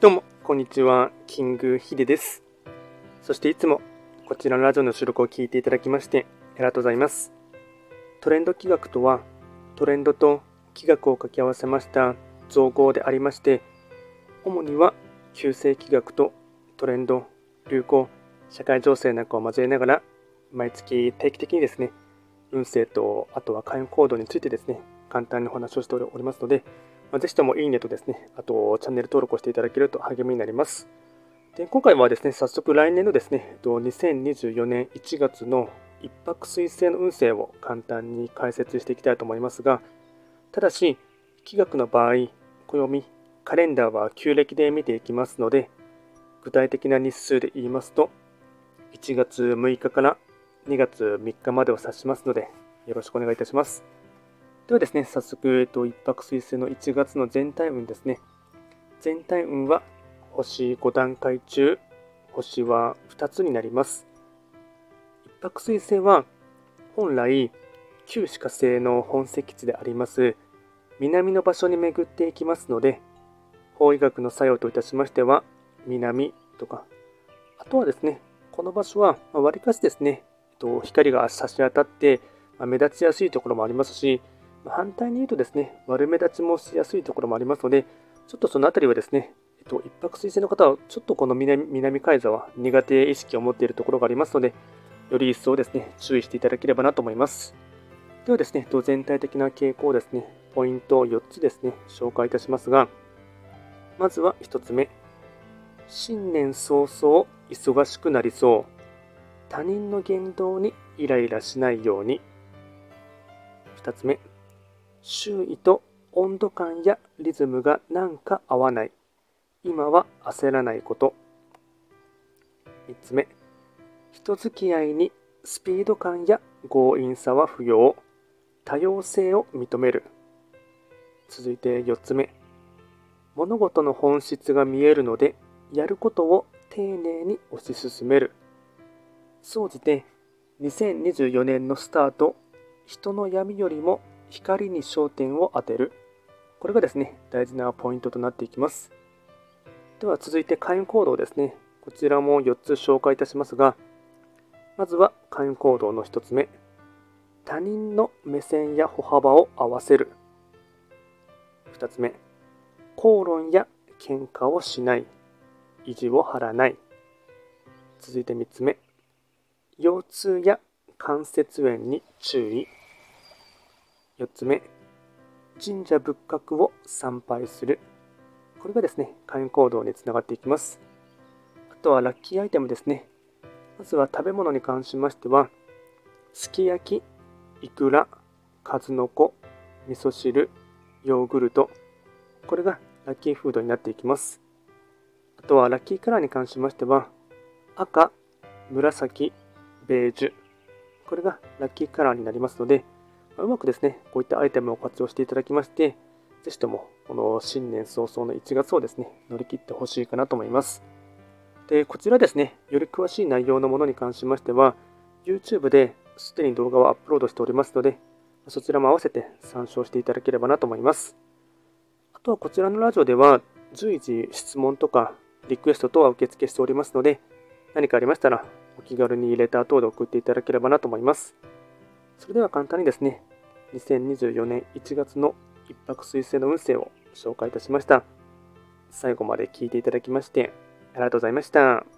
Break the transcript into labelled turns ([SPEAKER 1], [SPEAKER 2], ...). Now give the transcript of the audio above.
[SPEAKER 1] どうも、こんにちは。キングヒデです。そしていつもこちらのラジオの収録を聞いていただきましてありがとうございます。トレンド企画とは、トレンドと企画を掛け合わせました造語でありまして、主には旧世企画とトレンド、流行、社会情勢なんかを交えながら、毎月定期的にですね、運勢とあとは開運行動についてですね、簡単にお話をしておりますので、まあ、ぜひともいいねとですね、あとチャンネル登録をしていただけると励みになります。で今回はですね、早速来年のですね、2024年1月の一泊水星の運勢を簡単に解説していきたいと思いますが、ただし、気学の場合、暦、カレンダーは旧暦で見ていきますので、具体的な日数で言いますと、1月6日から2月3日までを指しますので、よろしくお願いいたします。ではですね、早速、えっと、一泊水星の1月の全体運ですね。全体運は星5段階中、星は2つになります。一泊水星は本来、旧歯科星の本石地であります南の場所に巡っていきますので、法医学の作用といたしましては、南とか、あとはですね、この場所はわりかしですね、光が差し当たって目立ちやすいところもありますし、反対に言うとですね、悪目立ちもしやすいところもありますので、ちょっとそのあたりはですね、えっと、一泊水星の方は、ちょっとこの南南海座は苦手意識を持っているところがありますので、より一層ですね、注意していただければなと思います。ではですね、全体的な傾向ですね、ポイントを4つですね、紹介いたしますが、まずは1つ目、新年早々忙しくなりそう。他人の言動にイライラしないように。2つ目、周囲と温度感やリズムがなんか合わない。今は焦らないこと。3つ目、人付き合いにスピード感や強引さは不要。多様性を認める。続いて4つ目、物事の本質が見えるので、やることを丁寧に推し進める。総じて、2024年のスタート、人の闇よりも光に焦点を当てる。これがですね、大事なポイントとなっていきます。では続いて開運行動ですね。こちらも4つ紹介いたしますが、まずは開運行動の1つ目。他人の目線や歩幅を合わせる。2つ目。口論や喧嘩をしない。意地を張らない。続いて3つ目。腰痛や関節炎に注意。4つ目。神社仏閣を参拝する。これがですね、開運行動につながっていきます。あとはラッキーアイテムですね。まずは食べ物に関しましては、すき焼き、いくら、数の子、味噌汁、ヨーグルト。これがラッキーフードになっていきます。あとはラッキーカラーに関しましては、赤、紫、ベージュ。これがラッキーカラーになりますので、うまくですね、こういったアイテムを活用していただきまして、ぜひともこの新年早々の1月をですね、乗り切ってほしいかなと思います。で、こちらですね、より詳しい内容のものに関しましては、YouTube ですでに動画をアップロードしておりますので、そちらも合わせて参照していただければなと思います。あとはこちらのラジオでは、随時質問とかリクエスト等は受付しておりますので、何かありましたらお気軽にレター等で送っていただければなと思います。それでは簡単にですね、2024年1月の一泊水星の運勢を紹介いたしました。最後まで聞いていただきましてありがとうございました。